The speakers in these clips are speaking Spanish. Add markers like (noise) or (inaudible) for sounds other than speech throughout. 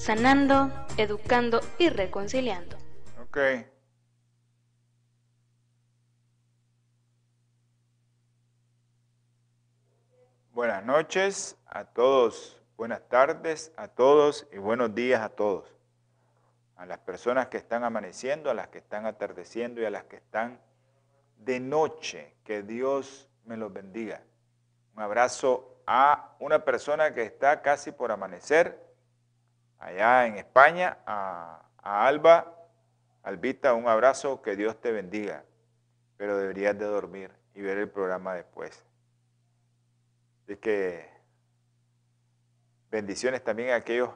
sanando, educando y reconciliando. Ok. Buenas noches a todos, buenas tardes a todos y buenos días a todos. A las personas que están amaneciendo, a las que están atardeciendo y a las que están de noche. Que Dios me los bendiga. Un abrazo a una persona que está casi por amanecer allá en España, a, Alba, Albita, un abrazo, que Dios te bendiga, pero deberías de dormir y ver el programa después. Así que bendiciones también a aquellos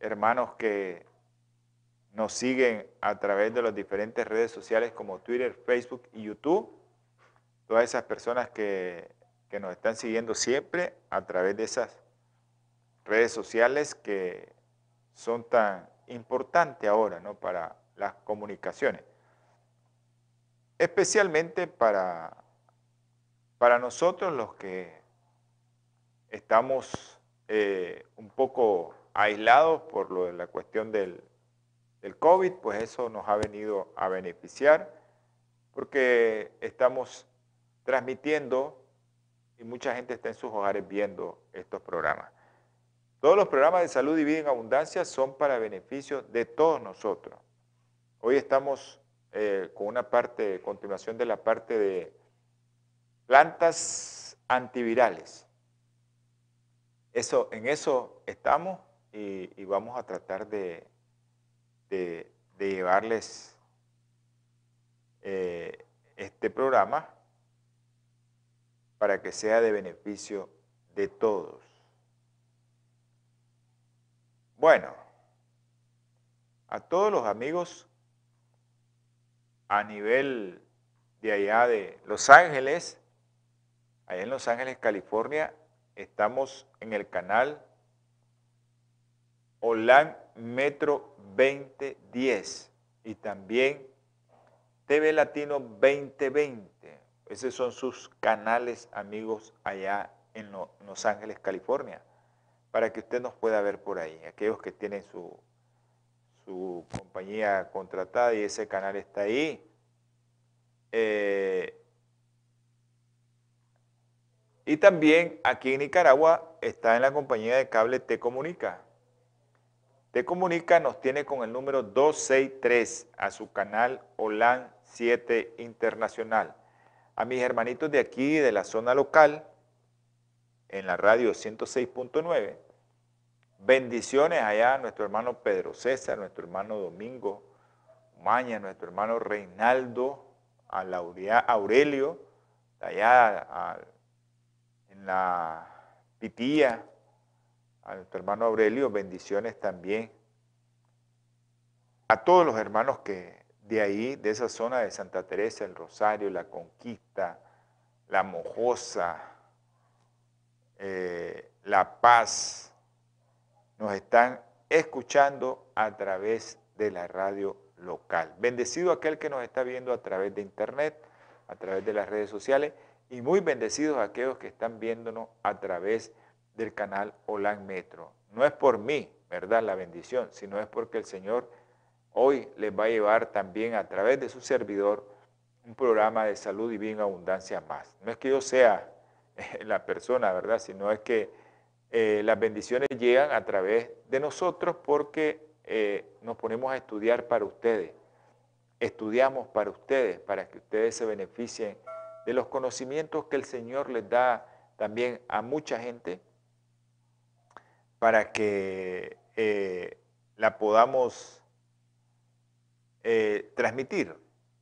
hermanos que nos siguen a través de las diferentes redes sociales como Twitter, Facebook y YouTube. Todas esas personas que, que nos están siguiendo siempre a través de esas redes sociales que son tan importantes ahora ¿no? para las comunicaciones. Especialmente para, para nosotros los que estamos eh, un poco aislados por lo de la cuestión del, del COVID, pues eso nos ha venido a beneficiar porque estamos transmitiendo y mucha gente está en sus hogares viendo estos programas. Todos los programas de salud y vida en abundancia son para beneficio de todos nosotros. Hoy estamos eh, con una parte, continuación de la parte de plantas antivirales. Eso, en eso estamos y, vamos a tratar de, llevarles eh, este programa para que sea de beneficio de todos. Bueno, a todos los amigos a nivel de allá de Los Ángeles, allá en Los Ángeles, California, estamos en el canal OLAN Metro 2010 y también TV Latino 2020. Esos son sus canales, amigos, allá en Los Ángeles, California para que usted nos pueda ver por ahí. Aquellos que tienen su, su compañía contratada y ese canal está ahí. Eh, y también aquí en Nicaragua está en la compañía de cable Te Comunica. Te Comunica nos tiene con el número 263 a su canal OLAN 7 Internacional. A mis hermanitos de aquí, de la zona local, en la radio 106.9. Bendiciones allá a nuestro hermano Pedro César, nuestro hermano Domingo Maña, nuestro hermano Reinaldo, a Aurelio, allá en la Pitía, a nuestro hermano Aurelio, bendiciones también. A todos los hermanos que de ahí, de esa zona de Santa Teresa, el Rosario, la Conquista, la Mojosa, eh, La Paz, nos están escuchando a través de la radio local. Bendecido aquel que nos está viendo a través de internet, a través de las redes sociales y muy bendecidos aquellos que están viéndonos a través del canal Olan Metro. No es por mí, ¿verdad? La bendición, sino es porque el Señor hoy les va a llevar también a través de su servidor un programa de salud y bien abundancia más. No es que yo sea (laughs) la persona, ¿verdad? Sino es que eh, las bendiciones llegan a través de nosotros porque eh, nos ponemos a estudiar para ustedes. Estudiamos para ustedes, para que ustedes se beneficien de los conocimientos que el Señor les da también a mucha gente, para que eh, la podamos transmitir,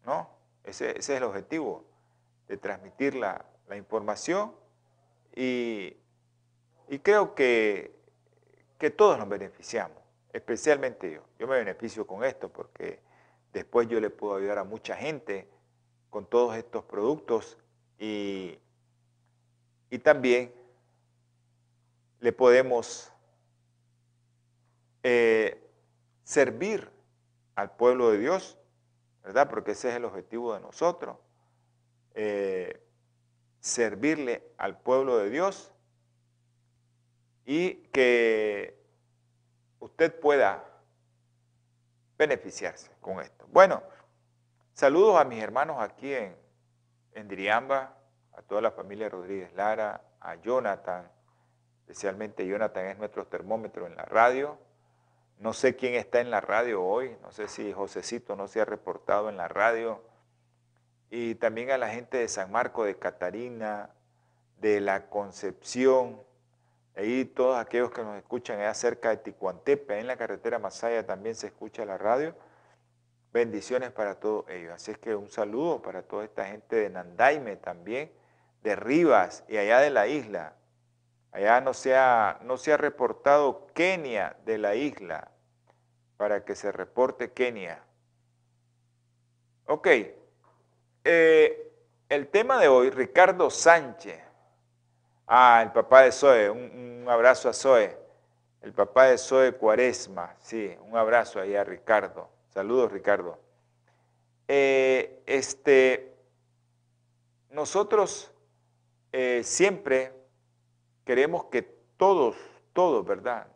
¿no? Ese, es el objetivo, de transmitir la, la información y, creo que, que, todos nos beneficiamos. especialmente yo. Yo me beneficio con esto porque después yo le puedo ayudar a mucha gente con todos estos productos y, y también le podemos eh, servir al pueblo de Dios, ¿verdad? Porque ese es el objetivo de nosotros. Eh, servirle al pueblo de Dios y que usted pueda beneficiarse con esto. Bueno, saludos a mis hermanos aquí en, en Diriamba, a toda la familia Rodríguez Lara, a Jonathan, especialmente Jonathan es nuestro termómetro en la radio. No sé quién está en la radio hoy, no sé si Josecito no se ha reportado en la radio. Y también a la gente de San Marco de Catarina, de la Concepción, ahí todos aquellos que nos escuchan allá cerca de Ticuantepe, en la carretera Masaya también se escucha la radio. Bendiciones para todos ellos. Así es que un saludo para toda esta gente de Nandaime también, de Rivas y allá de la isla. Allá no se, ha, no se ha reportado Kenia de la isla para que se reporte Kenia. Ok, eh, el tema de hoy, Ricardo Sánchez. Ah, el papá de Zoe, un, abrazo a Zoe. El papá de Zoe Cuaresma, sí, un abrazo ahí a Ricardo. Saludos, Ricardo. Eh, este, nosotros eh, siempre queremos que todos, todos, ¿verdad?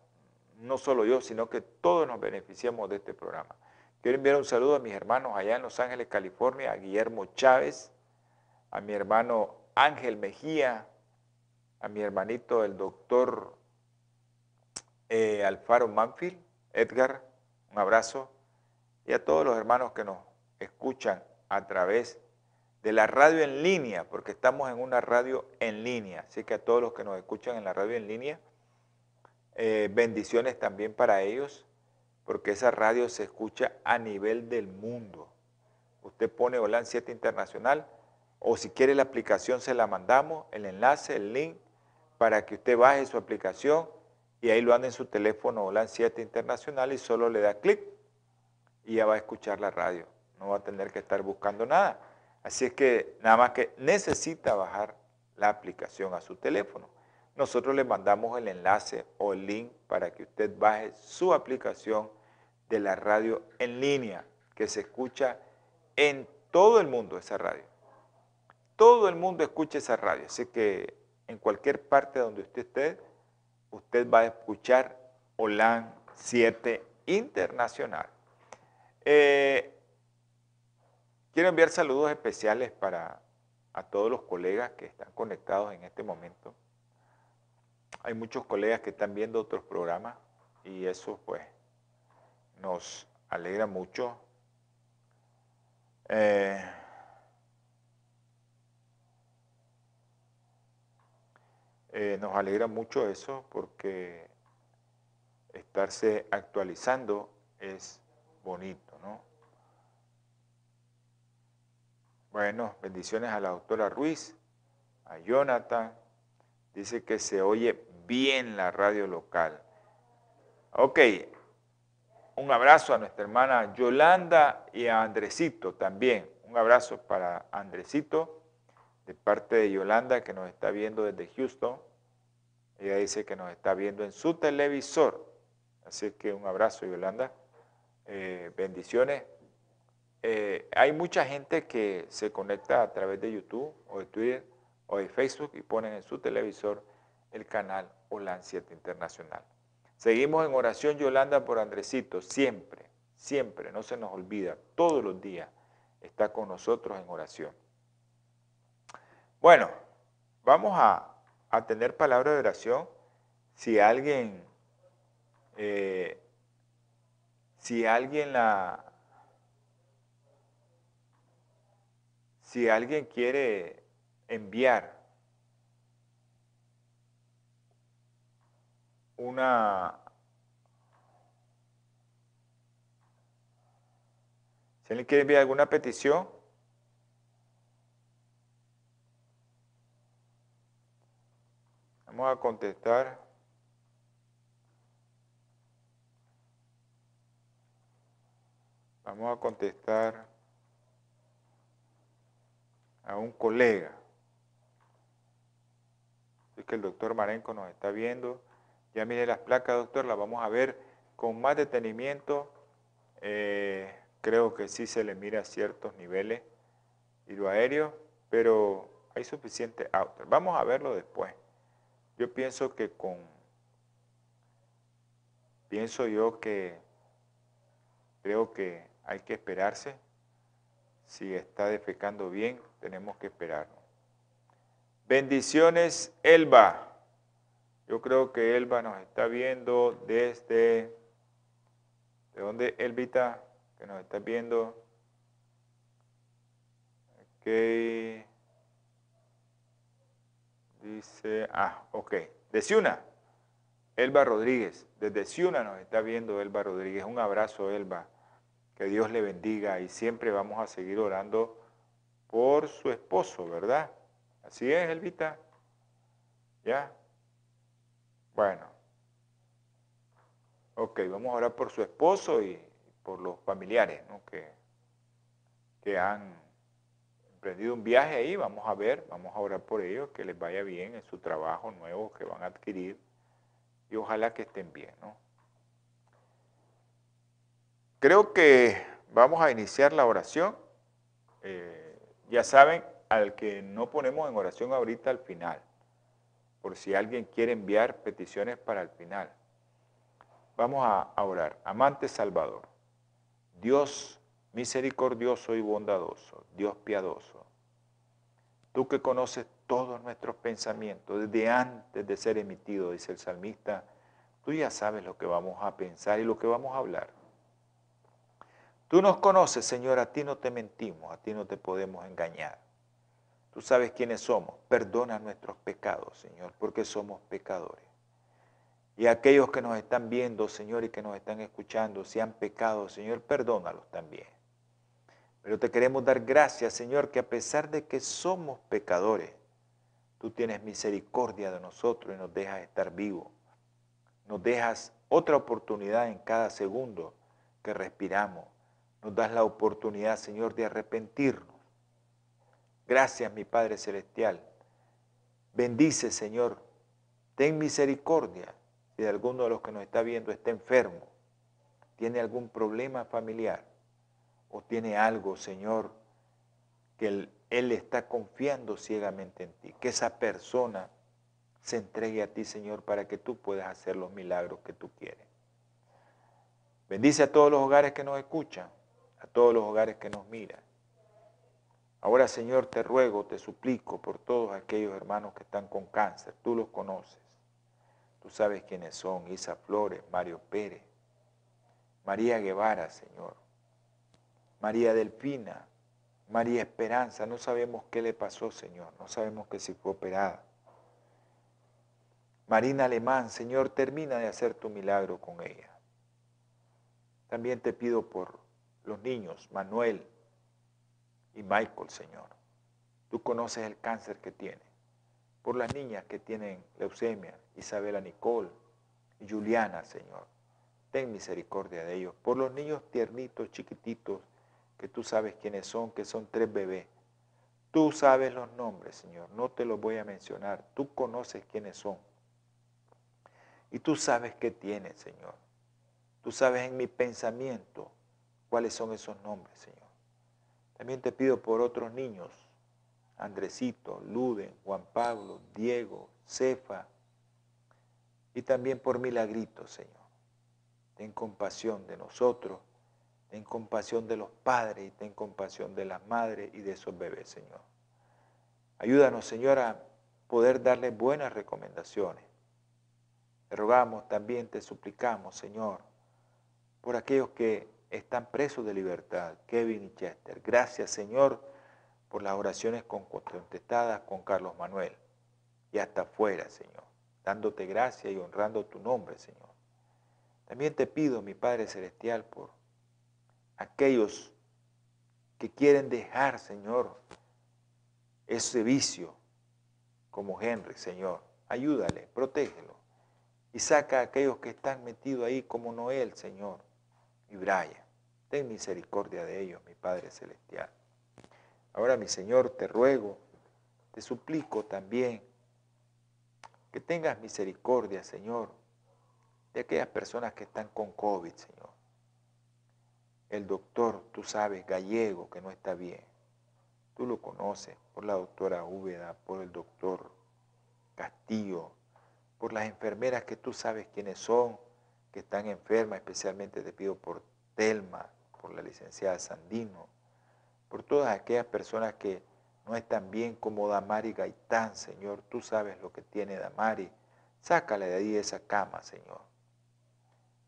No solo yo, sino que todos nos beneficiemos de este programa. Quiero enviar un saludo a mis hermanos allá en Los Ángeles, California, a Guillermo Chávez, a mi hermano Ángel Mejía, a mi hermanito el doctor eh, Alfaro Manfield, Edgar, un abrazo, y a todos los hermanos que nos escuchan a través de la radio en línea, porque estamos en una radio en línea. Así que a todos los que nos escuchan en la radio en línea, eh, bendiciones también para ellos, porque esa radio se escucha a nivel del mundo. Usted pone OLAN 7 Internacional, o si quiere la aplicación se la mandamos, el enlace, el link, para que usted baje su aplicación y ahí lo ande en su teléfono OLAN 7 Internacional y solo le da clic y ya va a escuchar la radio. No va a tener que estar buscando nada. Así es que nada más que necesita bajar la aplicación a su teléfono. Nosotros le mandamos el enlace o el link para que usted baje su aplicación de la radio en línea, que se escucha en todo el mundo esa radio. Todo el mundo escucha esa radio, así que en cualquier parte donde usted esté, usted va a escuchar OLAN 7 Internacional. Eh, Quiero enviar saludos especiales para a todos los colegas que están conectados en este momento. Hay muchos colegas que están viendo otros programas y eso pues nos alegra mucho. Eh, eh, nos alegra mucho eso porque estarse actualizando es bonito, ¿no? Bueno, bendiciones a la doctora Ruiz, a Jonathan. Dice que se oye bien la radio local. Ok, un abrazo a nuestra hermana Yolanda y a Andresito también. Un abrazo para Andresito de parte de Yolanda que nos está viendo desde Houston. Ella dice que nos está viendo en su televisor. Así que un abrazo Yolanda. Eh, bendiciones. Eh, hay mucha gente que se conecta a través de YouTube o de Twitter o de Facebook y ponen en su televisor el canal OLAN 7 Internacional. Seguimos en oración Yolanda por Andresito, siempre, siempre, no se nos olvida, todos los días está con nosotros en oración. Bueno, vamos a, tener palabra de oración. Si alguien, eh, si alguien la, si alguien quiere enviar una si alguien quiere enviar alguna petición vamos a contestar Vamos a contestar a un colega. Es que el doctor Marenco nos está viendo. Ya mire las placas, doctor, las vamos a ver con más detenimiento. Eh, creo que sí se le mira ciertos niveles hidroaéreos, pero hay suficiente outer. Vamos a verlo después. Yo pienso que con... Pienso yo que creo que hay que esperarse. Si está defecando bien, tenemos que esperarnos. Bendiciones, Elba. Yo creo que Elba nos está viendo desde... ¿De dónde, Elvita? Que nos está viendo. Ok. Dice, ah, ok. De Ciuna. Elba Rodríguez. Desde Ciuna nos está viendo Elba Rodríguez. Un abrazo, Elba. Que Dios le bendiga y siempre vamos a seguir orando por su esposo, ¿verdad? Así es, Elvita. ¿Ya? Bueno. Ok, vamos a orar por su esposo y por los familiares ¿no? que, que han emprendido un viaje ahí. Vamos a ver, vamos a orar por ellos, que les vaya bien en su trabajo nuevo que van a adquirir y ojalá que estén bien. ¿no? Creo que vamos a iniciar la oración. Eh, ya saben, al que no ponemos en oración ahorita al final, por si alguien quiere enviar peticiones para el final. Vamos a, orar. Amante Salvador, Dios misericordioso y bondadoso, Dios piadoso, tú que conoces todos nuestros pensamientos desde antes de ser emitido, dice el salmista, tú ya sabes lo que vamos a pensar y lo que vamos a hablar. Tú nos conoces, Señor, a ti no te mentimos, a ti no te podemos engañar. Tú sabes quiénes somos. Perdona nuestros pecados, Señor, porque somos pecadores. Y aquellos que nos están viendo, Señor, y que nos están escuchando, si han pecado, Señor, perdónalos también. Pero te queremos dar gracias, Señor, que a pesar de que somos pecadores, tú tienes misericordia de nosotros y nos dejas estar vivos. Nos dejas otra oportunidad en cada segundo que respiramos. Nos das la oportunidad, Señor, de arrepentirnos Gracias, mi Padre Celestial. Bendice, Señor. Ten misericordia si alguno de los que nos está viendo está enfermo, tiene algún problema familiar o tiene algo, Señor, que él, él está confiando ciegamente en ti. Que esa persona se entregue a ti, Señor, para que tú puedas hacer los milagros que tú quieres. Bendice a todos los hogares que nos escuchan, a todos los hogares que nos miran. Ahora, Señor, te ruego, te suplico por todos aquellos hermanos que están con cáncer. Tú los conoces. Tú sabes quiénes son. Isa Flores, Mario Pérez, María Guevara, Señor. María Delfina, María Esperanza. No sabemos qué le pasó, Señor. No sabemos que si fue operada. Marina Alemán, Señor, termina de hacer tu milagro con ella. También te pido por los niños, Manuel, y Michael, Señor. Tú conoces el cáncer que tiene. Por las niñas que tienen leucemia, Isabela Nicole y Juliana, Señor. Ten misericordia de ellos. Por los niños tiernitos, chiquititos, que tú sabes quiénes son, que son tres bebés. Tú sabes los nombres, Señor. No te los voy a mencionar. Tú conoces quiénes son. Y tú sabes qué tienen, Señor. Tú sabes en mi pensamiento cuáles son esos nombres, Señor. También te pido por otros niños, Andresito, Luden, Juan Pablo, Diego, Cefa, y también por Milagrito, Señor. Ten compasión de nosotros, ten compasión de los padres y ten compasión de las madres y de esos bebés, Señor. Ayúdanos, Señor, a poder darle buenas recomendaciones. Te rogamos también, te suplicamos, Señor, por aquellos que están presos de libertad, Kevin y Chester. Gracias, Señor, por las oraciones contestadas con Carlos Manuel. Y hasta afuera, Señor, dándote gracias y honrando tu nombre, Señor. También te pido, mi Padre Celestial, por aquellos que quieren dejar, Señor, ese vicio como Henry, Señor. Ayúdale, protégelo. Y saca a aquellos que están metidos ahí como Noel, Señor y Brian. Ten misericordia de ellos, mi Padre Celestial. Ahora, mi Señor, te ruego, te suplico también que tengas misericordia, Señor, de aquellas personas que están con COVID, Señor. El doctor, tú sabes, gallego, que no está bien. Tú lo conoces por la doctora Úbeda, por el doctor Castillo, por las enfermeras que tú sabes quiénes son, que están enfermas, especialmente te pido por Telma, por la licenciada Sandino, por todas aquellas personas que no están bien como Damari Gaitán, Señor. Tú sabes lo que tiene Damari. Sácale de ahí esa cama, Señor.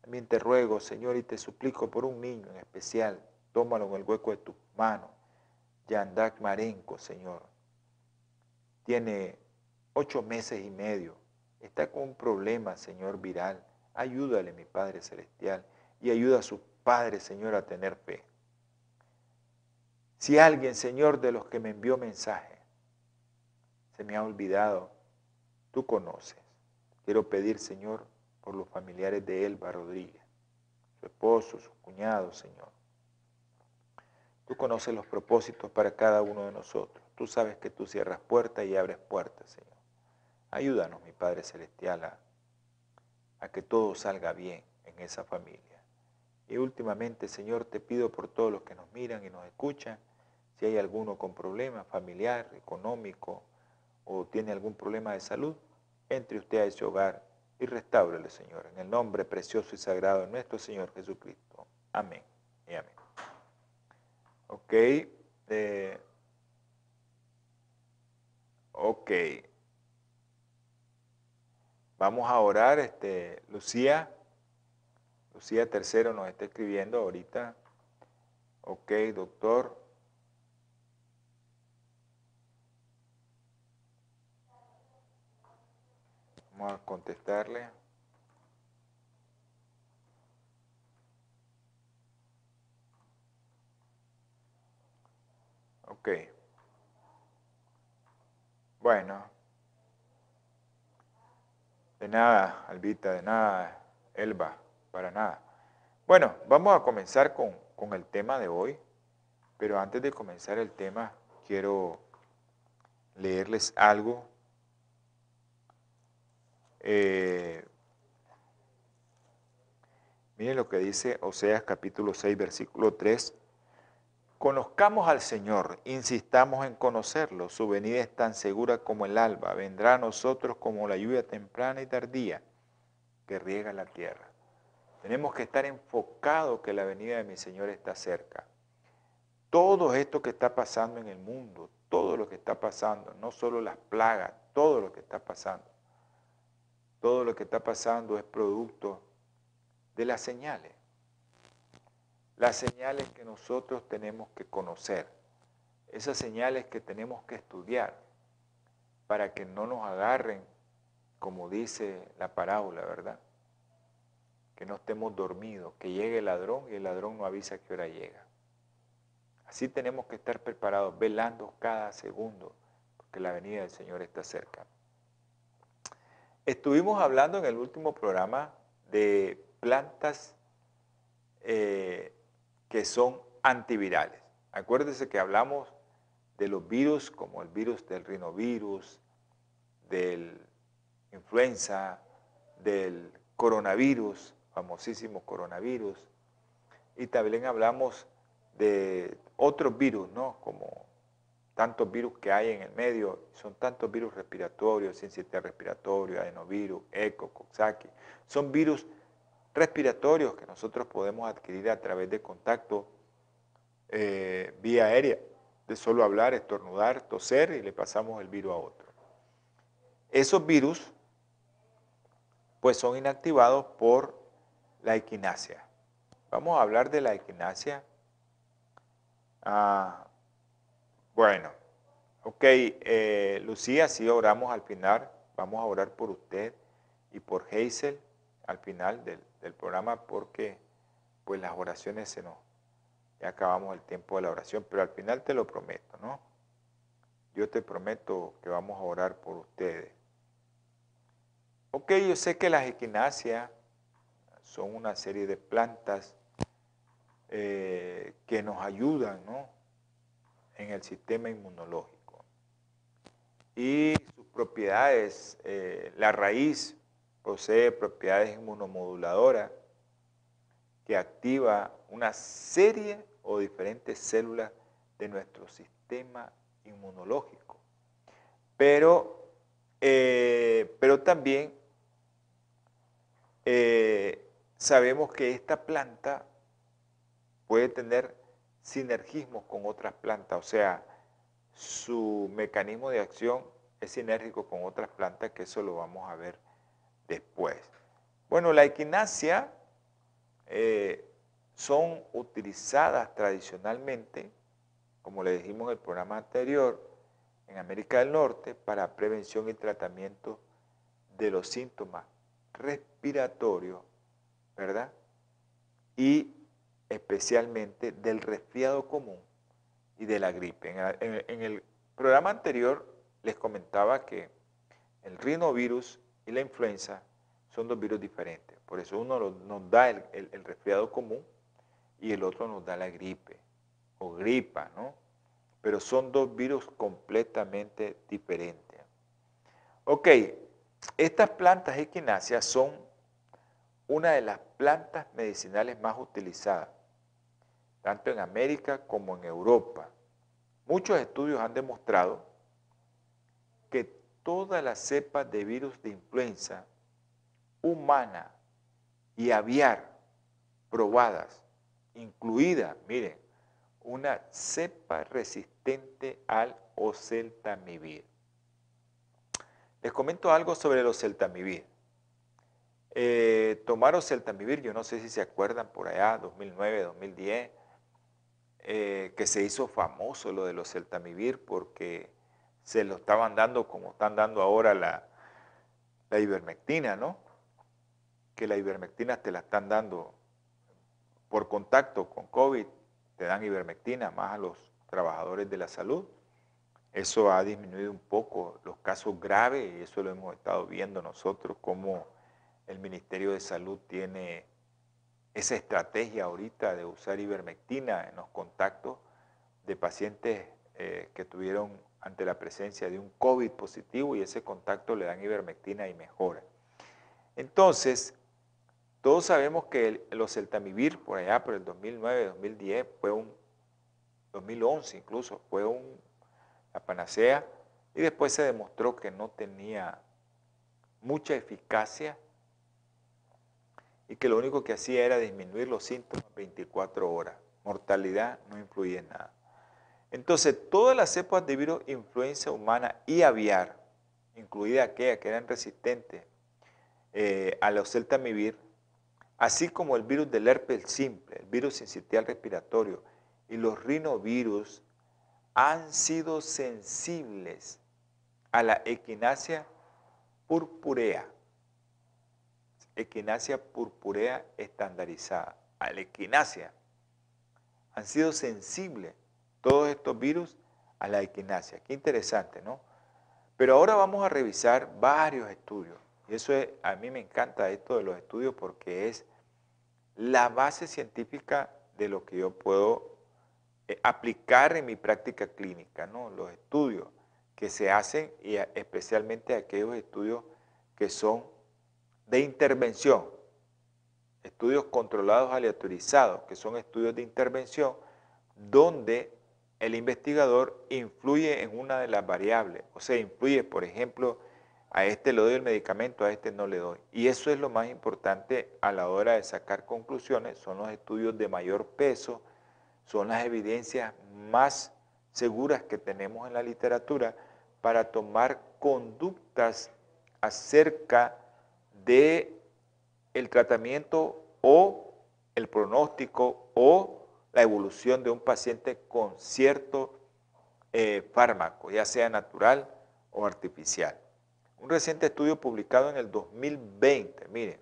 También te ruego, Señor, y te suplico por un niño en especial. Tómalo en el hueco de tus manos. Yandak Marenco, Señor. Tiene ocho meses y medio. Está con un problema, Señor, viral. Ayúdale, mi Padre Celestial, y ayuda a su Padre, Señor, a tener fe. Si alguien, Señor, de los que me envió mensaje, se me ha olvidado, tú conoces. Quiero pedir, Señor, por los familiares de Elba Rodríguez, su esposo, su cuñado, Señor. Tú conoces los propósitos para cada uno de nosotros. Tú sabes que tú cierras puertas y abres puertas, Señor. Ayúdanos, mi Padre Celestial, a, a que todo salga bien en esa familia. Y últimamente, Señor, te pido por todos los que nos miran y nos escuchan, si hay alguno con problemas familiar, económico o tiene algún problema de salud, entre usted a ese hogar y restáurele, Señor, en el nombre precioso y sagrado de nuestro Señor Jesucristo. Amén y amén. Ok. Eh, ok. Vamos a orar, este, Lucía. Lucía Tercero nos está escribiendo ahorita. Ok, doctor. Vamos a contestarle. Ok. Bueno. De nada, Albita, de nada, Elba, para nada. Bueno, vamos a comenzar con, con el tema de hoy, pero antes de comenzar el tema, quiero leerles algo eh, miren lo que dice Oseas capítulo 6, versículo 3. Conozcamos al Señor, insistamos en conocerlo. Su venida es tan segura como el alba. Vendrá a nosotros como la lluvia temprana y tardía que riega la tierra. Tenemos que estar enfocados que la venida de mi Señor está cerca. Todo esto que está pasando en el mundo, todo lo que está pasando, no solo las plagas, todo lo que está pasando, todo lo que está pasando es producto de las señales. Las señales que nosotros tenemos que conocer. Esas señales que tenemos que estudiar para que no nos agarren, como dice la parábola, ¿verdad? Que no estemos dormidos, que llegue el ladrón y el ladrón no avisa qué hora llega. Así tenemos que estar preparados, velando cada segundo, porque la venida del Señor está cerca. Estuvimos hablando en el último programa de plantas eh, que son antivirales. Acuérdense que hablamos de los virus como el virus del rinovirus, del influenza, del coronavirus, famosísimo coronavirus, y también hablamos de otros virus, ¿no? Como tantos virus que hay en el medio, son tantos virus respiratorios, sincitial respiratorio, adenovirus, eco, coxsackie, son virus respiratorios que nosotros podemos adquirir a través de contacto eh, vía aérea, de solo hablar, estornudar, toser y le pasamos el virus a otro. Esos virus pues son inactivados por la equinacia. Vamos a hablar de la equinacia. Ah, bueno, ok, eh, Lucía, si oramos al final, vamos a orar por usted y por Hazel al final del, programa porque pues las oraciones se nos, ya acabamos el tiempo de la oración, pero al final te lo prometo, ¿no? Yo te prometo que vamos a orar por ustedes. Ok, yo sé que las equinacias son una serie de plantas eh, que nos ayudan en el sistema inmunológico. Y sus propiedades, eh, la raíz posee propiedades inmunomoduladoras que activa una serie o diferentes células de nuestro sistema inmunológico. Pero, eh, pero también sabemos que esta planta puede tener sinergismo con otras plantas, o sea, su mecanismo de acción es sinérgico con otras plantas, que eso lo vamos a ver después. Bueno, la equinacia eh, son utilizadas tradicionalmente, como le dijimos en el programa anterior, en América del Norte para prevención y tratamiento de los síntomas respiratorios, ¿verdad? Y especialmente del resfriado común y de la gripe. En, el programa anterior les comentaba que el rinovirus y la influenza son dos virus diferentes. Por eso uno nos da el, el, resfriado común y el otro nos da la gripe o gripa, ¿no? Pero son dos virus completamente diferentes. Ok, estas plantas equináceas son una de las plantas medicinales más utilizadas tanto en América como en Europa. Muchos estudios han demostrado que todas las cepas de virus de influenza humana y aviar probadas, incluida, miren, una cepa resistente al oseltamivir. Les comento algo sobre el oseltamivir. Eh, tomar oseltamivir, yo no sé si se acuerdan por allá, 2009, 2010, eh, que se hizo famoso lo de los celtamivir porque se lo estaban dando como están dando ahora la, la ivermectina, ¿no? Que la ivermectina te la están dando por contacto con COVID, te dan ivermectina más a los trabajadores de la salud. Eso ha disminuido un poco los casos graves y eso lo hemos estado viendo nosotros, como el Ministerio de Salud tiene esa estrategia ahorita de usar ivermectina en los contactos de pacientes eh, que tuvieron ante la presencia de un COVID positivo y ese contacto le dan ivermectina y mejora. Entonces, todos sabemos que los celtamivir por allá por el 2009, 2010, fue un 2011 incluso, fue un, la panacea y después se demostró que no tenía mucha eficacia y que lo único que hacía era disminuir los síntomas 24 horas. Mortalidad no influye en nada. Entonces, todas las cepas de virus influenza humana y aviar, incluida aquellas que eran resistentes eh, a los celtamivir, así como el virus del herpes simple, el virus sincitial respiratorio y los rinovirus, han sido sensibles a la equinacia purpurea equinacia purpurea estandarizada, a la equinacia. Han sido sensibles todos estos virus a la equinacia. Qué interesante, ¿no? Pero ahora vamos a revisar varios estudios. Y eso es, a mí me encanta esto de los estudios porque es la base científica de lo que yo puedo eh, aplicar en mi práctica clínica, ¿no? Los estudios que se hacen y especialmente aquellos estudios que son de intervención, estudios controlados aleatorizados, que son estudios de intervención donde el investigador influye en una de las variables, o sea, influye, por ejemplo, a este le doy el medicamento, a este no le doy. Y eso es lo más importante a la hora de sacar conclusiones, son los estudios de mayor peso, son las evidencias más seguras que tenemos en la literatura para tomar conductas acerca de el tratamiento o el pronóstico o la evolución de un paciente con cierto eh, fármaco, ya sea natural o artificial. Un reciente estudio publicado en el 2020, miren,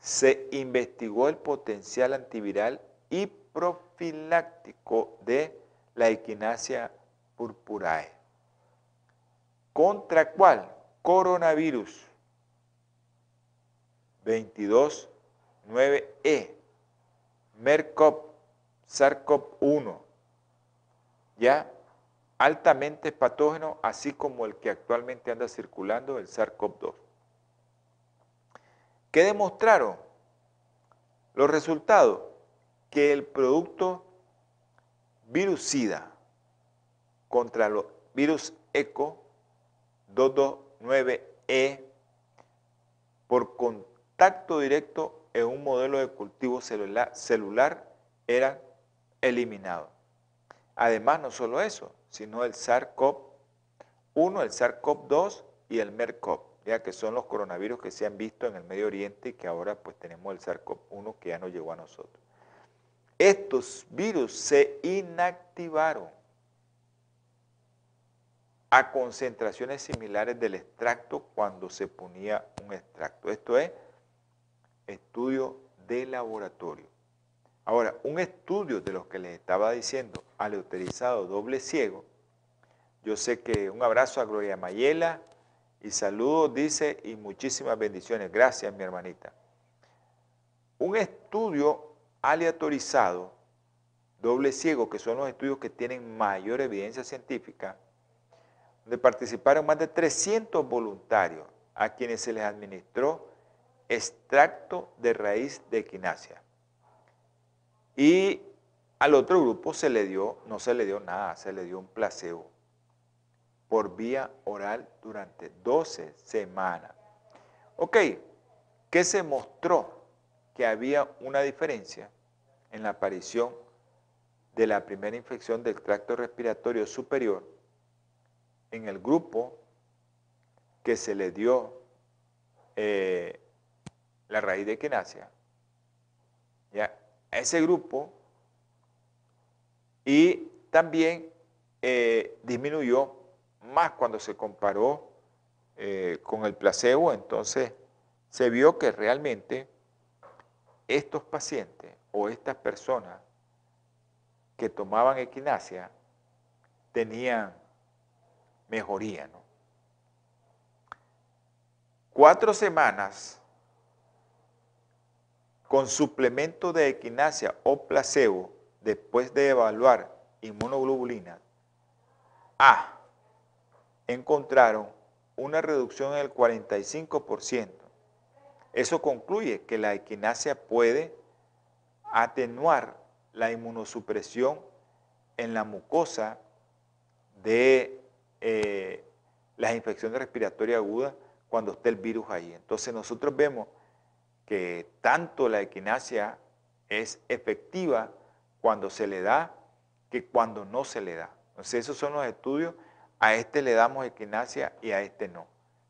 se investigó el potencial antiviral y profiláctico de la equinacia purpurae. ¿Contra cuál? Coronavirus 22.9e, MERCOP SARS-CoV-1, ya altamente patógeno, así como el que actualmente anda circulando, el SARS-CoV-2. ¿Qué demostraron? Los resultados, que el producto virucida contra los virus ECO 229E por contacto directo en un modelo de cultivo celular, celular eran eliminados. Además, no solo eso, sino el SARS-CoV-1, el SARS-CoV-2 y el MERS-CoV, ya que son los coronavirus que se han visto en el Medio Oriente y que ahora pues tenemos el SARS-CoV-1 que ya no llegó a nosotros. Estos virus se inactivaron a concentraciones similares del extracto cuando se ponía un extracto. Esto es estudio de laboratorio. Ahora, un estudio de los que les estaba diciendo, aleatorizado doble ciego, yo sé que un abrazo a Gloria Mayela y saludos, dice, y muchísimas bendiciones. Gracias, mi hermanita. Un estudio aleatorizado, doble ciego, que son los estudios que tienen mayor evidencia científica, donde participaron más de 300 voluntarios a quienes se les administró extracto de raíz de equinacia. Y al otro grupo se le dio, no se le dio nada, se le dio un placebo por vía oral durante 12 semanas. Ok, ¿qué se mostró? Que había una diferencia en la aparición de la primera infección del tracto respiratorio superior en el grupo que se le dio eh, la raíz de equinacia, ya, a ese grupo, y también eh, disminuyó más cuando se comparó eh, con el placebo, entonces se vio que realmente estos pacientes o estas personas que tomaban equinacia tenían mejoría. Cuatro semanas con suplemento de equinacia o placebo después de evaluar inmunoglobulina A, encontraron una reducción en el 45%. Eso concluye que la equinacia puede atenuar la inmunosupresión en la mucosa de eh, las infecciones respiratorias agudas cuando esté el virus ahí. Entonces nosotros vemos que tanto la equinacia es efectiva cuando se le da que cuando no se le da. Entonces esos son los estudios, a este le damos equinacia y a este no.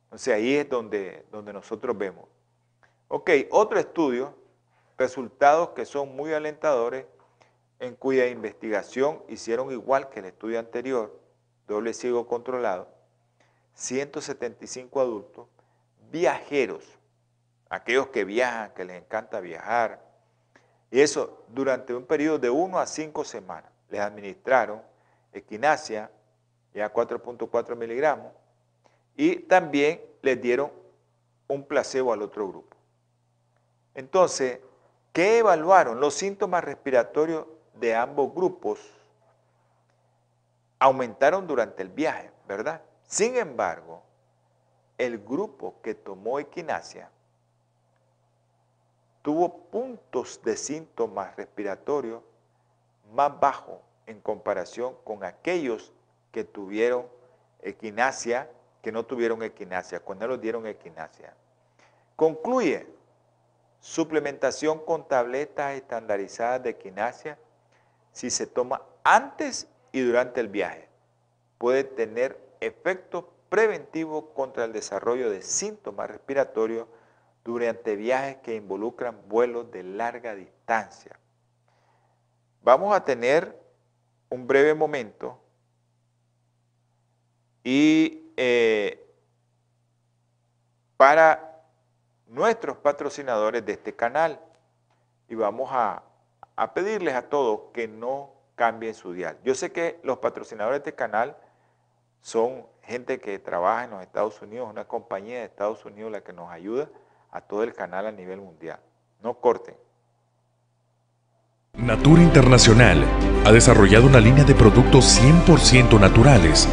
Entonces ahí es donde, donde nosotros vemos. Ok, otro estudio, resultados que son muy alentadores, en cuya investigación hicieron igual que el estudio anterior, doble ciego controlado, 175 adultos, viajeros, aquellos que viajan, que les encanta viajar, y eso durante un periodo de 1 a 5 semanas. Les administraron equinacia, ya 4.4 miligramos, y también les dieron un placebo al otro grupo. Entonces, ¿qué evaluaron? Los síntomas respiratorios de ambos grupos aumentaron durante el viaje, ¿verdad? Sin embargo, el grupo que tomó equinacia tuvo puntos de síntomas respiratorios más bajos en comparación con aquellos que tuvieron equinacia, que no tuvieron equinacia, cuando los dieron equinacia. Concluye, suplementación con tabletas estandarizadas de equinacia si se toma antes y durante el viaje. Puede tener efecto preventivo contra el desarrollo de síntomas respiratorios durante viajes que involucran vuelos de larga distancia. Vamos a tener un breve momento y eh, para nuestros patrocinadores de este canal y vamos a, a pedirles a todos que no cambien su dial. Yo sé que los patrocinadores de este canal son gente que trabaja en los Estados Unidos, una compañía de Estados Unidos la que nos ayuda a todo el canal a nivel mundial. No corten. Natura Internacional ha desarrollado una línea de productos 100% naturales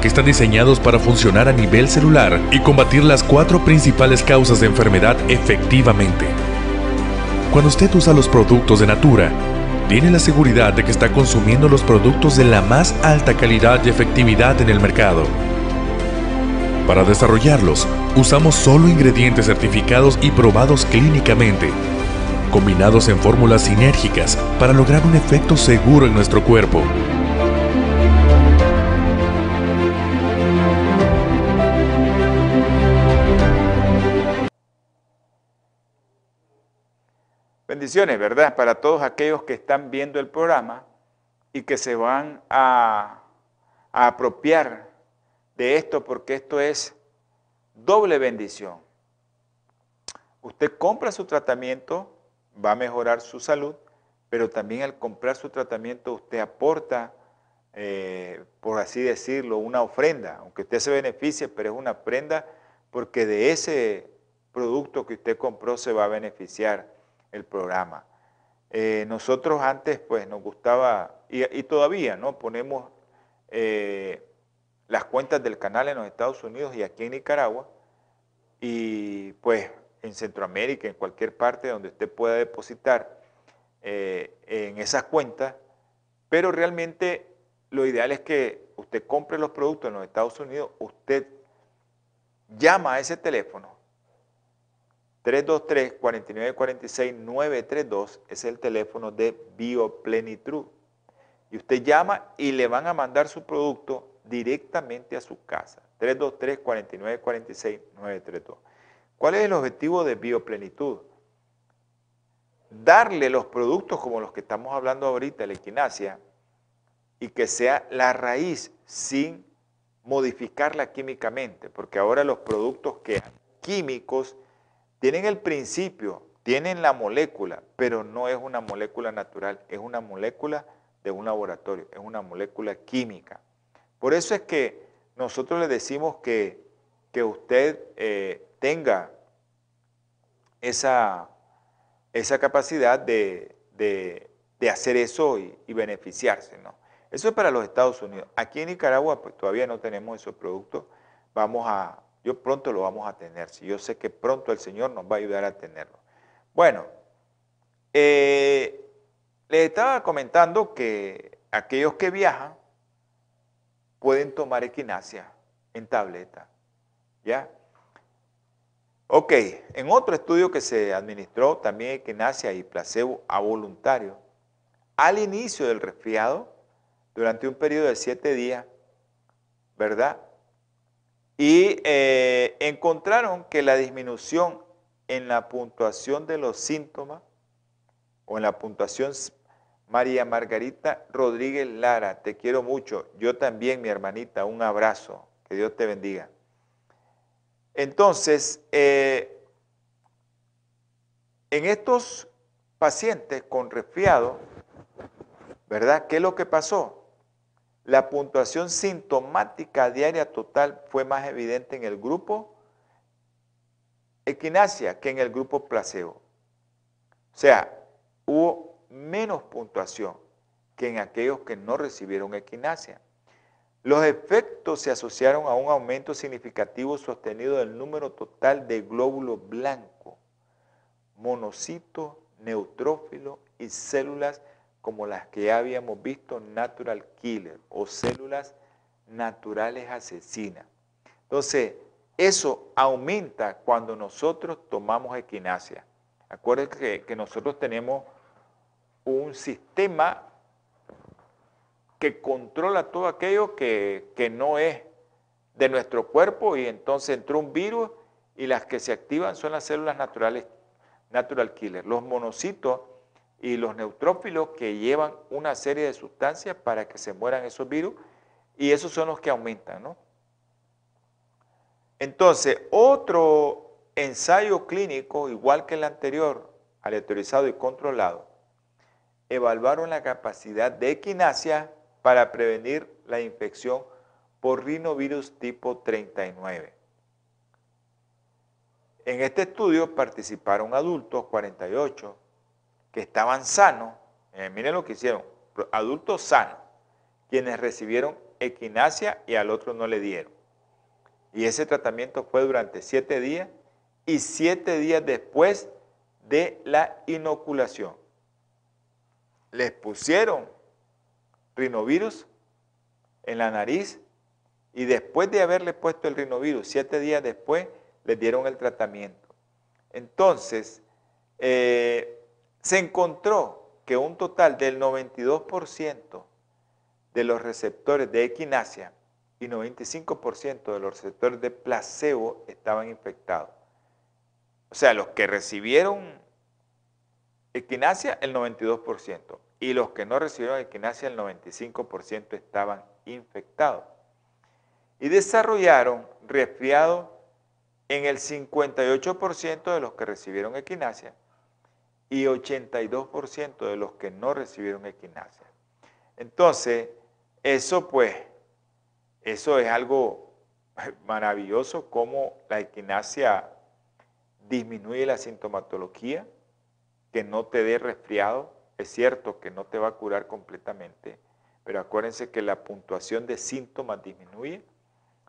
que están diseñados para funcionar a nivel celular y combatir las cuatro principales causas de enfermedad efectivamente. Cuando usted usa los productos de Natura, tiene la seguridad de que está consumiendo los productos de la más alta calidad y efectividad en el mercado. Para desarrollarlos, usamos solo ingredientes certificados y probados clínicamente, combinados en fórmulas sinérgicas para lograr un efecto seguro en nuestro cuerpo. Bendiciones, ¿verdad? Para todos aquellos que están viendo el programa y que se van a, a apropiar de esto porque esto es doble bendición. Usted compra su tratamiento, va a mejorar su salud, pero también al comprar su tratamiento usted aporta, eh, por así decirlo, una ofrenda, aunque usted se beneficie, pero es una ofrenda porque de ese producto que usted compró se va a beneficiar el programa. Eh, nosotros antes pues nos gustaba, y, todavía, ¿no? Ponemos eh, las cuentas del canal en los Estados Unidos y aquí en Nicaragua, y pues en Centroamérica, en cualquier parte donde usted pueda depositar eh, en esas cuentas, pero realmente lo ideal es que usted compre los productos en los Estados Unidos, usted llama a ese teléfono 323-4946-932 es el teléfono de Bioplenitud. Y usted llama y le van a mandar su producto directamente a su casa. 323-4946-932. ¿Cuál es el objetivo de Bioplenitud? Darle los productos como los que estamos hablando ahorita, la equinacia, y que sea la raíz sin modificarla químicamente, porque ahora los productos químicos tienen el principio, tienen la molécula, pero no es una molécula natural, es una molécula de un laboratorio, es una molécula química. Por eso es que nosotros le decimos que, que usted eh, tenga esa, esa capacidad de, hacer eso y, beneficiarse. ¿no? Eso es para los Estados Unidos. Aquí en Nicaragua pues, todavía no tenemos esos productos. Vamos a, yo pronto lo vamos a tener. Si yo sé que pronto el Señor nos va a ayudar a tenerlo. Bueno, eh, les estaba comentando que aquellos que viajan pueden tomar equinacia en tableta. ¿Ya? Ok, en otro estudio que se administró también equinacia y placebo a voluntario, al inicio del resfriado, durante un periodo de siete días, ¿verdad? Y eh, encontraron que la disminución en la puntuación de los síntomas o en la puntuación María Margarita Rodríguez Lara, te quiero mucho. Yo también, mi hermanita, un abrazo. Que Dios te bendiga. Entonces, eh, en estos pacientes con resfriado, ¿verdad? ¿Qué es lo que pasó? La puntuación sintomática diaria total fue más evidente en el grupo equinacia que en el grupo placebo. O sea, hubo menos puntuación que en aquellos que no recibieron equinacia. Los efectos se asociaron a un aumento significativo sostenido del número total de glóbulos blancos, monocitos, neutrófilos y células como las que ya habíamos visto, natural killer o células naturales asesinas. Entonces, eso aumenta cuando nosotros tomamos equinacia. Acuérdense que nosotros tenemos un sistema que controla todo aquello que, no es de nuestro cuerpo y entonces entró un virus y las que se activan son las células naturales, natural killer, los monocitos y los neutrófilos que llevan una serie de sustancias para que se mueran esos virus y esos son los que aumentan, ¿no? Entonces, otro ensayo clínico, igual que el anterior, aleatorizado y controlado, evaluaron la capacidad de equinacia para prevenir la infección por rinovirus tipo 39. En este estudio participaron adultos, 48, que estaban sanos, Eh, miren lo que hicieron. Adultos sanos, quienes recibieron equinacia y al otro no le dieron. Y ese tratamiento fue durante siete días y siete días después de la inoculación. Les pusieron rinovirus en la nariz y después de haberle puesto el rinovirus, siete días después, les dieron el tratamiento. Entonces, eh, se encontró que un total del 92% de los receptores de equinacia y 95% de los receptores de placebo estaban infectados. O sea, los que recibieron equinacia, el 92%, y los que no recibieron equinacia, el 95% estaban infectados. Y desarrollaron resfriado en el 58% de los que recibieron equinacia y 82% de los que no recibieron equinacia. Entonces, eso pues, eso es algo (laughs) maravilloso como la equinacia disminuye la sintomatología, que no te dé resfriado. Es cierto que no te va a curar completamente, pero acuérdense que la puntuación de síntomas disminuye.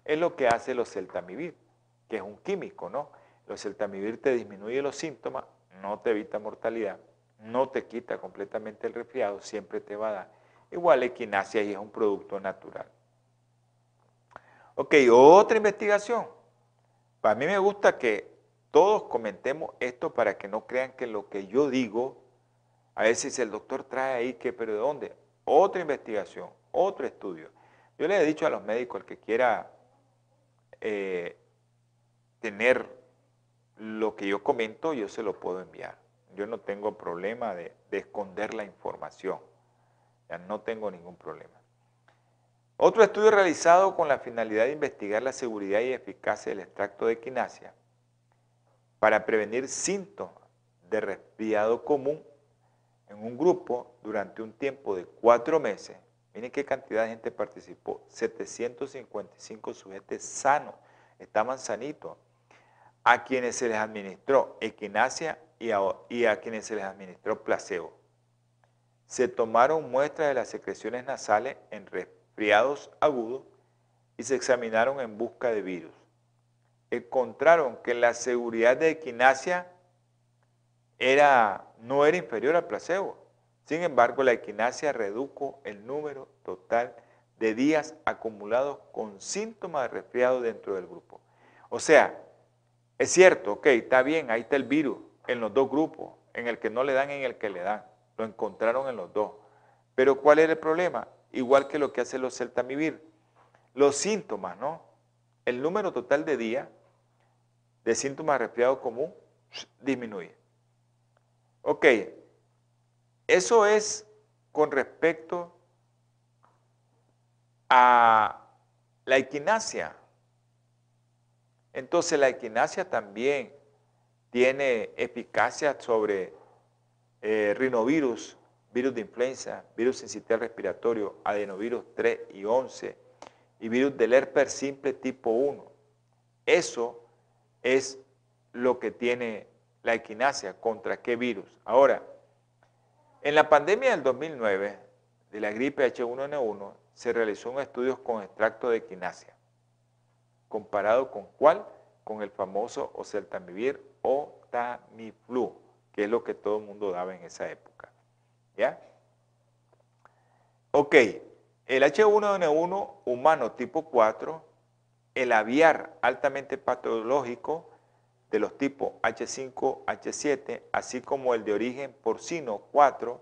Es lo que hace los celtamivir que es un químico, ¿no? Los celtamivir te disminuye los síntomas, no te evita mortalidad, no te quita completamente el resfriado, siempre te va a dar. Igual equinacia y es un producto natural. Ok, otra investigación. Para mí me gusta que todos comentemos esto para que no crean que lo que yo digo, a veces el doctor trae ahí que, pero ¿de dónde? Otra investigación, otro estudio. Yo le he dicho a los médicos, el que quiera eh, tener lo que yo comento, yo se lo puedo enviar. Yo no tengo problema de, esconder la información. Ya no tengo ningún problema. Otro estudio realizado con la finalidad de investigar la seguridad y eficacia del extracto de equinacia para prevenir síntomas de resfriado común en un grupo durante un tiempo de cuatro meses. Miren qué cantidad de gente participó. 755 sujetos sanos, estaban sanitos a quienes se les administró equinacia y a, quienes se les administró placebo. Se tomaron muestras de las secreciones nasales en resfriados agudos y se examinaron en busca de virus. Encontraron que la seguridad de equinacia era, no era inferior al placebo. Sin embargo, la equinacia redujo el número total de días acumulados con síntomas de resfriado dentro del grupo. O sea, es cierto, ok, está bien, ahí está el virus en los dos grupos, en el que no le dan y en el que le dan. Lo encontraron en los dos. Pero ¿cuál es el problema? Igual que lo que hace los celtamivir. Los síntomas, ¿no? El número total de días de síntomas de resfriado común disminuye. Ok, eso es con respecto a la equinacia. Entonces la equinacia también tiene eficacia sobre eh, rinovirus, virus de influenza, virus sistema respiratorio, adenovirus 3 y 11 y virus del herpes simple tipo 1. Eso es lo que tiene la equinacia, contra qué virus. Ahora, en la pandemia del 2009 de la gripe H1N1 se realizó un estudio con extracto de equinacia comparado con cuál? Con el famoso oseltamivir o Tamiflu, que es lo que todo el mundo daba en esa época. ¿Ya? Ok, el H1N1 humano tipo 4, el aviar altamente patológico de los tipos H5, H7, así como el de origen porcino 4,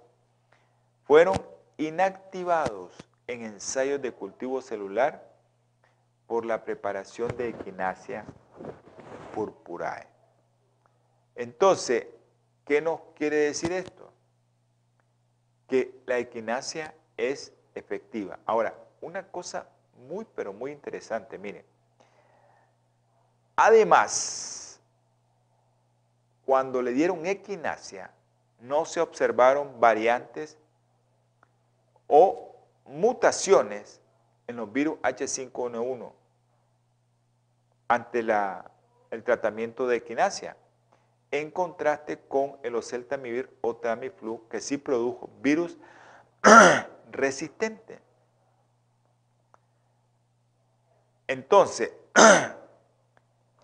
fueron inactivados en ensayos de cultivo celular por la preparación de equinacia purpurae. Entonces, ¿qué nos quiere decir esto? Que la equinacia es efectiva. Ahora, una cosa muy, pero muy interesante, miren. Además, cuando le dieron equinacia, no se observaron variantes o mutaciones en los virus H5N1 ante el tratamiento de equinacia. en contraste con el oseltamivir o Tamiflu, que sí produjo virus (clears throat) resistente. Entonces, (clears throat)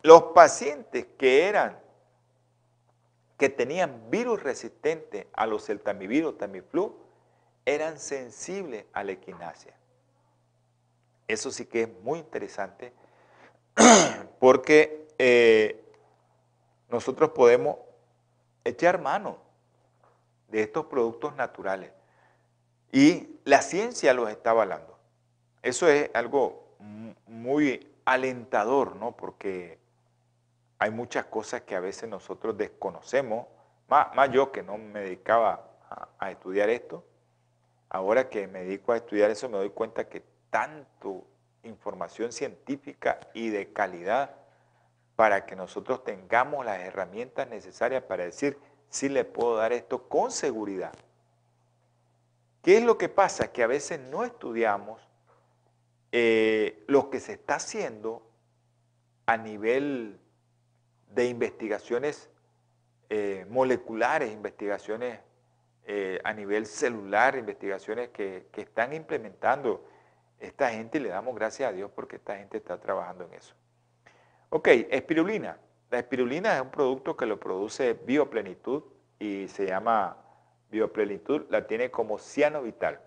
los pacientes que eran que tenían virus resistente a los celtamivir o Tamiflu eran sensibles a la equinacia. Eso sí que es muy interesante (clears throat) porque eh, nosotros podemos echar mano de estos productos naturales y la ciencia los está avalando. Eso es algo muy alentador, ¿no? Porque hay muchas cosas que a veces nosotros desconocemos, más, yo que no me dedicaba a, estudiar esto, ahora que me dedico a estudiar eso me doy cuenta que tanto información científica y de calidad para que nosotros tengamos las herramientas necesarias para decir si le puedo dar esto con seguridad. ¿Qué es lo que pasa? Que a veces no estudiamos eh, lo que se está haciendo a nivel de investigaciones eh, moleculares, investigaciones eh, a nivel celular, investigaciones que, que están implementando esta gente y le damos gracias a Dios porque esta gente está trabajando en eso. Ok, espirulina. La espirulina es un producto que lo produce Bioplenitud y se llama Bioplenitud, la tiene como ciano vital.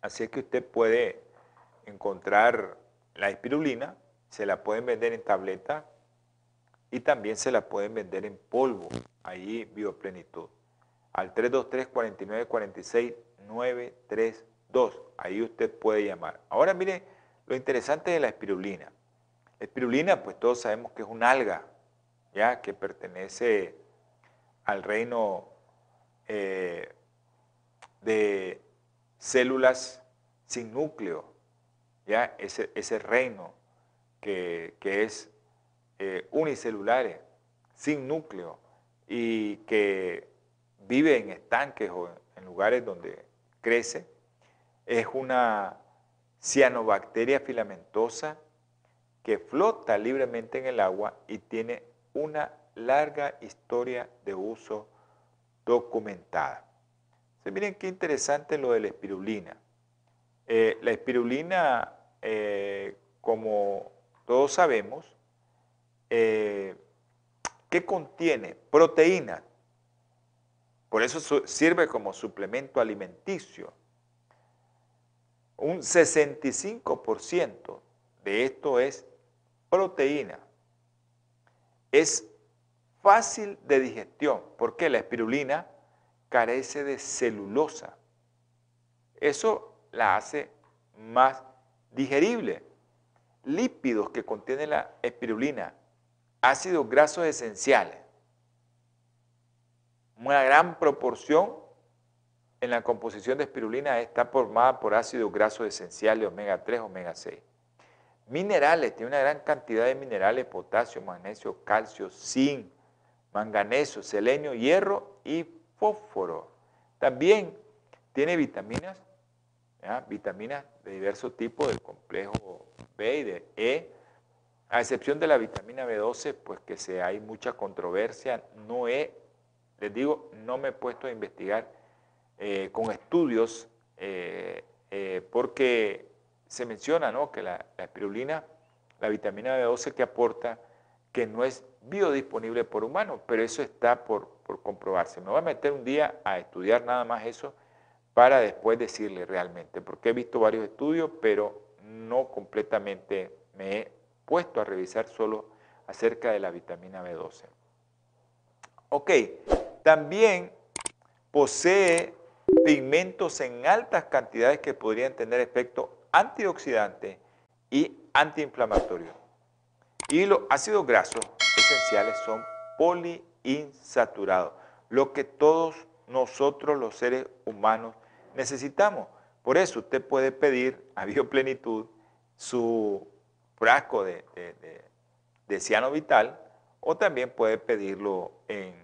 Así que usted puede encontrar la espirulina, se la pueden vender en tableta y también se la pueden vender en polvo, ahí Bioplenitud. Al 323-4946-932, ahí usted puede llamar. Ahora mire lo interesante de la espirulina. La espirulina, pues todos sabemos que es un alga, ya que pertenece al reino eh, de células sin núcleo, ya ese, ese reino que, es eh, unicelular, sin núcleo, y que vive en estanques o en lugares donde crece, es una cianobacteria filamentosa que flota libremente en el agua y tiene una larga historia de uso documentada. Se miren qué interesante lo de la espirulina. Eh, la espirulina, eh, como todos sabemos, eh, ¿qué contiene? Proteína. Por eso sirve como suplemento alimenticio. Un 65% de esto es proteína. Es fácil de digestión porque la espirulina carece de celulosa. Eso la hace más digerible. Lípidos que contiene la espirulina, ácidos grasos esenciales. Una gran proporción en la composición de espirulina está formada por ácidos grasos esenciales omega 3, omega 6. Minerales, tiene una gran cantidad de minerales, potasio, magnesio, calcio, zinc, manganeso, selenio, hierro y fósforo. También tiene vitaminas, vitaminas de diversos tipos, del complejo B y de E, a excepción de la vitamina B12, pues que se hay mucha controversia, no he, les digo, no me he puesto a investigar eh, con estudios eh, eh, porque se menciona ¿no? que la, espirulina, la vitamina B12 que aporta, que no es biodisponible por humanos, pero eso está por, comprobarse. Me voy a meter un día a estudiar nada más eso para después decirle realmente, porque he visto varios estudios, pero no completamente me he puesto a revisar solo acerca de la vitamina B12. Ok, también posee pigmentos en altas cantidades que podrían tener efecto antioxidante y antiinflamatorio. Y los ácidos grasos esenciales son poliinsaturados, lo que todos nosotros los seres humanos necesitamos. Por eso usted puede pedir a Bioplenitud su frasco de, de, ciano vital o también puede pedirlo en,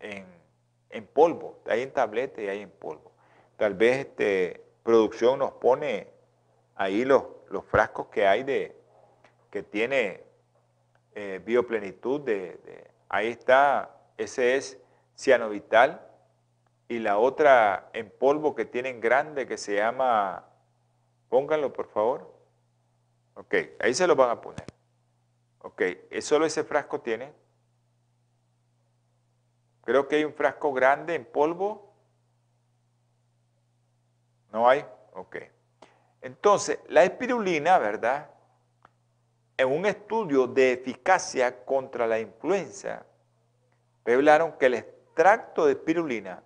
en, polvo, hay en tableta y hay en polvo. Tal vez este, producción nos pone ahí los, los frascos que hay de, que tiene eh, bioplenitud de, Ahí está, ese es cianovital. Y la otra en polvo que tienen grande que se llama, pónganlo por favor. Ok, ahí se lo van a poner. Ok, solo ese frasco tiene. Creo que hay un frasco grande en polvo. ¿No hay? Ok. Entonces, la espirulina, ¿verdad? En un estudio de eficacia contra la influenza, revelaron que el extracto de espirulina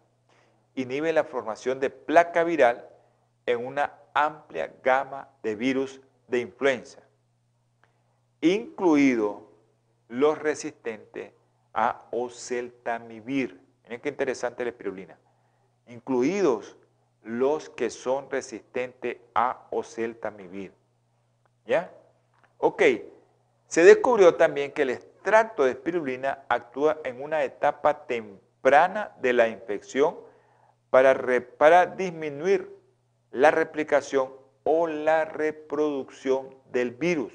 inhibe la formación de placa viral en una amplia gama de virus de influenza, incluidos los resistentes a oseltamivir. Miren qué interesante la espirulina. Incluidos los que son resistentes a oseltamivir. ¿Ya? Ok. Se descubrió también que el extracto de espirulina actúa en una etapa temprana de la infección para, para disminuir la replicación o la reproducción del virus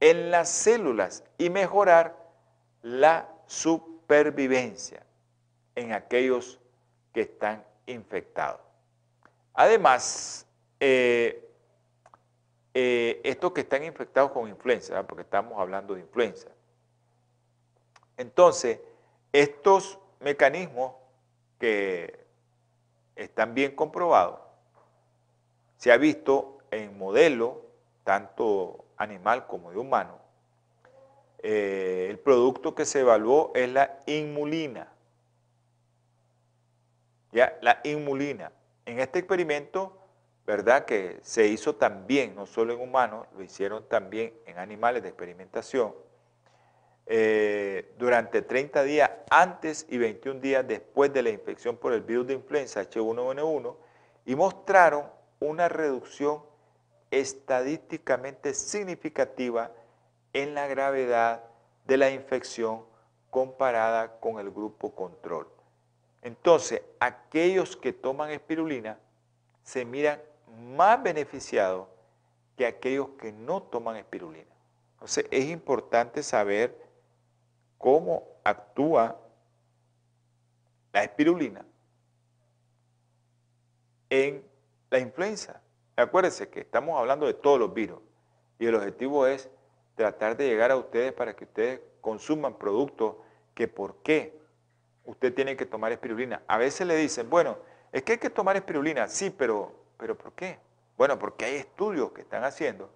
en las células y mejorar la supervivencia en aquellos que están infectados. Además, eh, eh, estos que están infectados con influenza, porque estamos hablando de influenza. Entonces, estos mecanismos que están bien comprobados, se ha visto en modelos, tanto animal como de humano, eh, el producto que se evaluó es la inmulina. Ya, la inmulina. En este experimento, ¿verdad? Que se hizo también, no solo en humanos, lo hicieron también en animales de experimentación, eh, durante 30 días antes y 21 días después de la infección por el virus de influenza H1N1 y mostraron una reducción estadísticamente significativa en la gravedad de la infección comparada con el grupo control. Entonces, aquellos que toman espirulina se miran más beneficiados que aquellos que no toman espirulina. Entonces, es importante saber cómo actúa la espirulina en la influenza. Acuérdense que estamos hablando de todos los virus y el objetivo es tratar de llegar a ustedes para que ustedes consuman productos que por qué usted tiene que tomar espirulina. A veces le dicen, bueno, es que hay que tomar espirulina, sí, pero, pero ¿por qué? Bueno, porque hay estudios que están haciendo,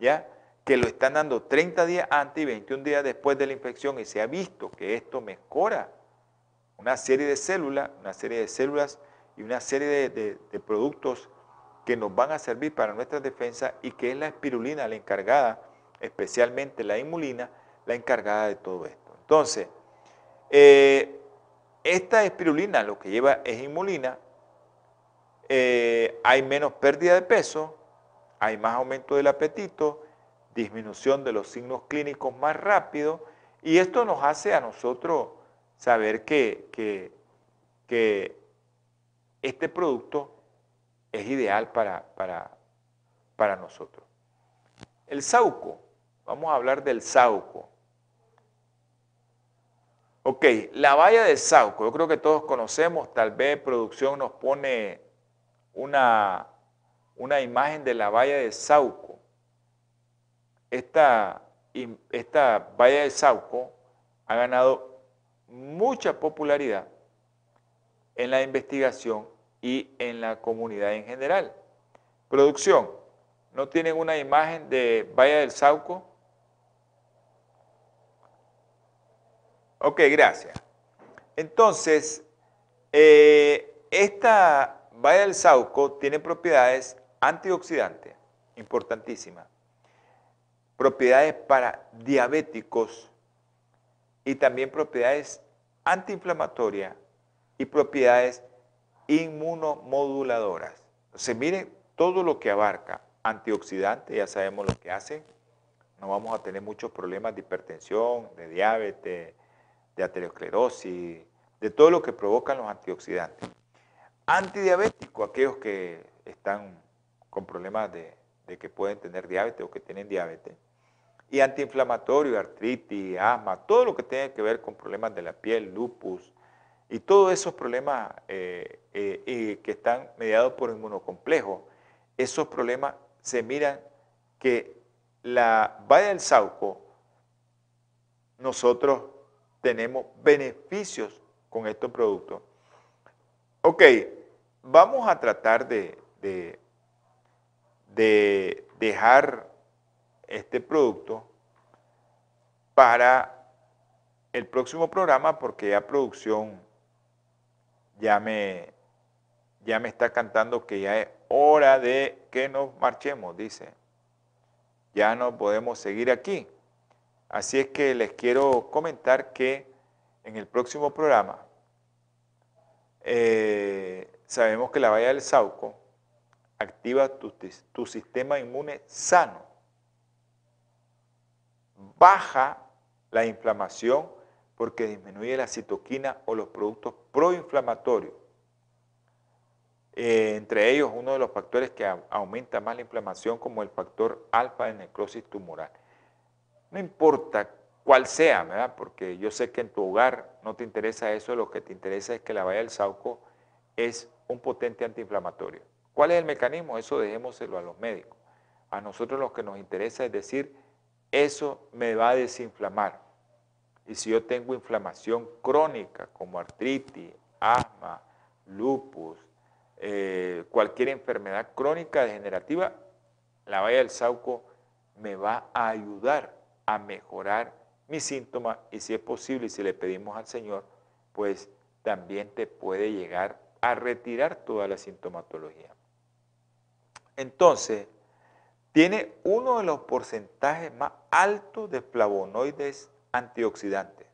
¿ya? Que lo están dando 30 días antes y 21 días después de la infección y se ha visto que esto mejora una serie de células, una serie de células una serie de, productos que nos van a servir para nuestra defensa y que es la espirulina la encargada especialmente la inmulina, la encargada de todo esto. Entonces, eh, esta espirulina lo que lleva es inmulina, eh, hay menos pérdida de peso, hay más aumento del apetito, disminución de los signos clínicos más rápido, y esto nos hace a nosotros saber que, que este producto es ideal para, para, para nosotros. El sauco Vamos a hablar del Sauco. Ok, la valla del Sauco, yo creo que todos conocemos, tal vez producción nos pone una, una imagen de la valla de Sauco. Esta, esta valla de Sauco ha ganado mucha popularidad en la investigación y en la comunidad en general. Producción, ¿no tienen una imagen de valla del Sauco? Ok, gracias. Entonces, eh, esta valla del Sauco tiene propiedades antioxidantes, importantísimas. Propiedades para diabéticos y también propiedades antiinflamatorias y propiedades inmunomoduladoras. Entonces, miren todo lo que abarca antioxidante, ya sabemos lo que hace. No vamos a tener muchos problemas de hipertensión, de diabetes, de aterosclerosis, de todo lo que provocan los antioxidantes. Antidiabético, aquellos que están con problemas de, que pueden tener diabetes o que tienen diabetes. y antiinflamatorio, artritis, asma, todo lo que tenga que ver con problemas de la piel, lupus y todos esos problemas eh, eh, que están mediados por inmunocomplejo, esos problemas se miran que la valla del Sauco, nosotros tenemos beneficios con estos productos. Ok, vamos a tratar de, de dejar este producto para el próximo programa porque ya producción ya me, ya me está cantando que ya es hora de que nos marchemos, dice. Ya no podemos seguir aquí. Así es que les quiero comentar que en el próximo programa eh, sabemos que la valla del Sauco activa tu sistema inmune sano baja la inflamación porque disminuye la citoquina o los productos proinflamatorios. Eh, entre ellos, uno de los factores que aumenta más la inflamación como el factor alfa de necrosis tumoral. No importa cuál sea, porque yo sé que en tu hogar no te interesa eso, lo que te interesa es que la valla del Sauco es un potente antiinflamatorio. ¿Cuál es el mecanismo? Eso dejémoselo a los médicos. A nosotros lo que nos interesa es decir eso me va a desinflamar. Y si yo tengo inflamación crónica como artritis, asma, lupus, eh, cualquier enfermedad crónica degenerativa, la valla del Sauco me va a ayudar a mejorar mis síntomas y si es posible y si le pedimos al Señor, pues también te puede llegar a retirar toda la sintomatología. Entonces, tiene uno de los porcentajes más altos de flavonoides antioxidantes.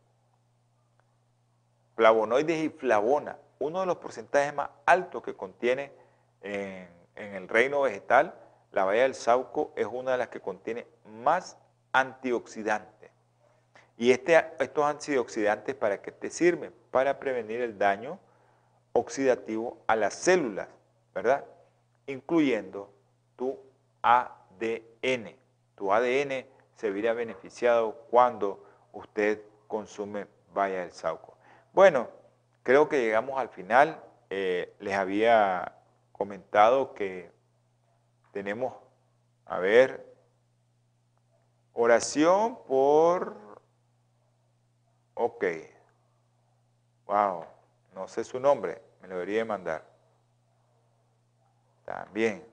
Flavonoides y flavona, uno de los porcentajes más altos que contiene en, el reino vegetal, la valla del sauco es una de las que contiene más antioxidantes. Y este, estos antioxidantes, ¿para qué te sirven? Para prevenir el daño oxidativo a las células, ¿verdad? Incluyendo tu ADN. Tu ADN se verá beneficiado cuando usted consume vaya del Sauco. Bueno, creo que llegamos al final. Eh, les había comentado que tenemos, a ver, oración por... Ok. Wow, no sé su nombre, me lo debería mandar. También.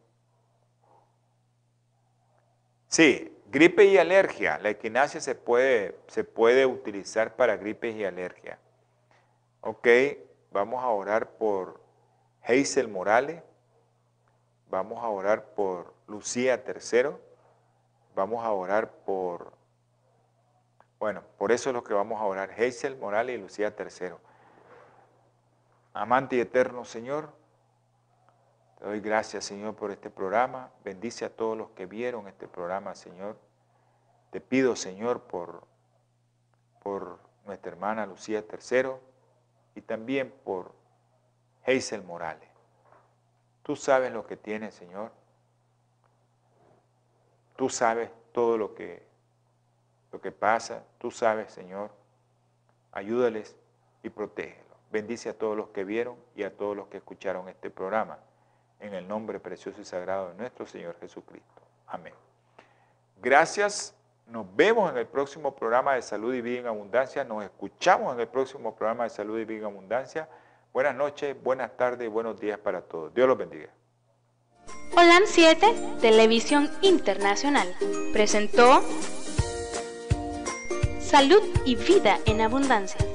Sí, gripe y alergia. La equinacia se puede, se puede utilizar para gripes y alergia. Ok, vamos a orar por Hazel Morales. Vamos a orar por Lucía Tercero. Vamos a orar por, bueno, por eso es lo que vamos a orar, Hazel Morales y Lucía Tercero. Amante y eterno Señor, te doy gracias, Señor, por este programa. Bendice a todos los que vieron este programa, Señor. Te pido, Señor, por, por nuestra hermana Lucía Tercero y también por Hazel Morales. Tú sabes lo que tiene, Señor. Tú sabes todo lo que, lo que pasa. Tú sabes, Señor. Ayúdales y protégelos. Bendice a todos los que vieron y a todos los que escucharon este programa en el nombre precioso y sagrado de nuestro Señor Jesucristo. Amén. Gracias. Nos vemos en el próximo programa de Salud y Vida en Abundancia. Nos escuchamos en el próximo programa de Salud y Vida en Abundancia. Buenas noches, buenas tardes y buenos días para todos. Dios los bendiga. Holan 7, Televisión Internacional, presentó Salud y Vida en Abundancia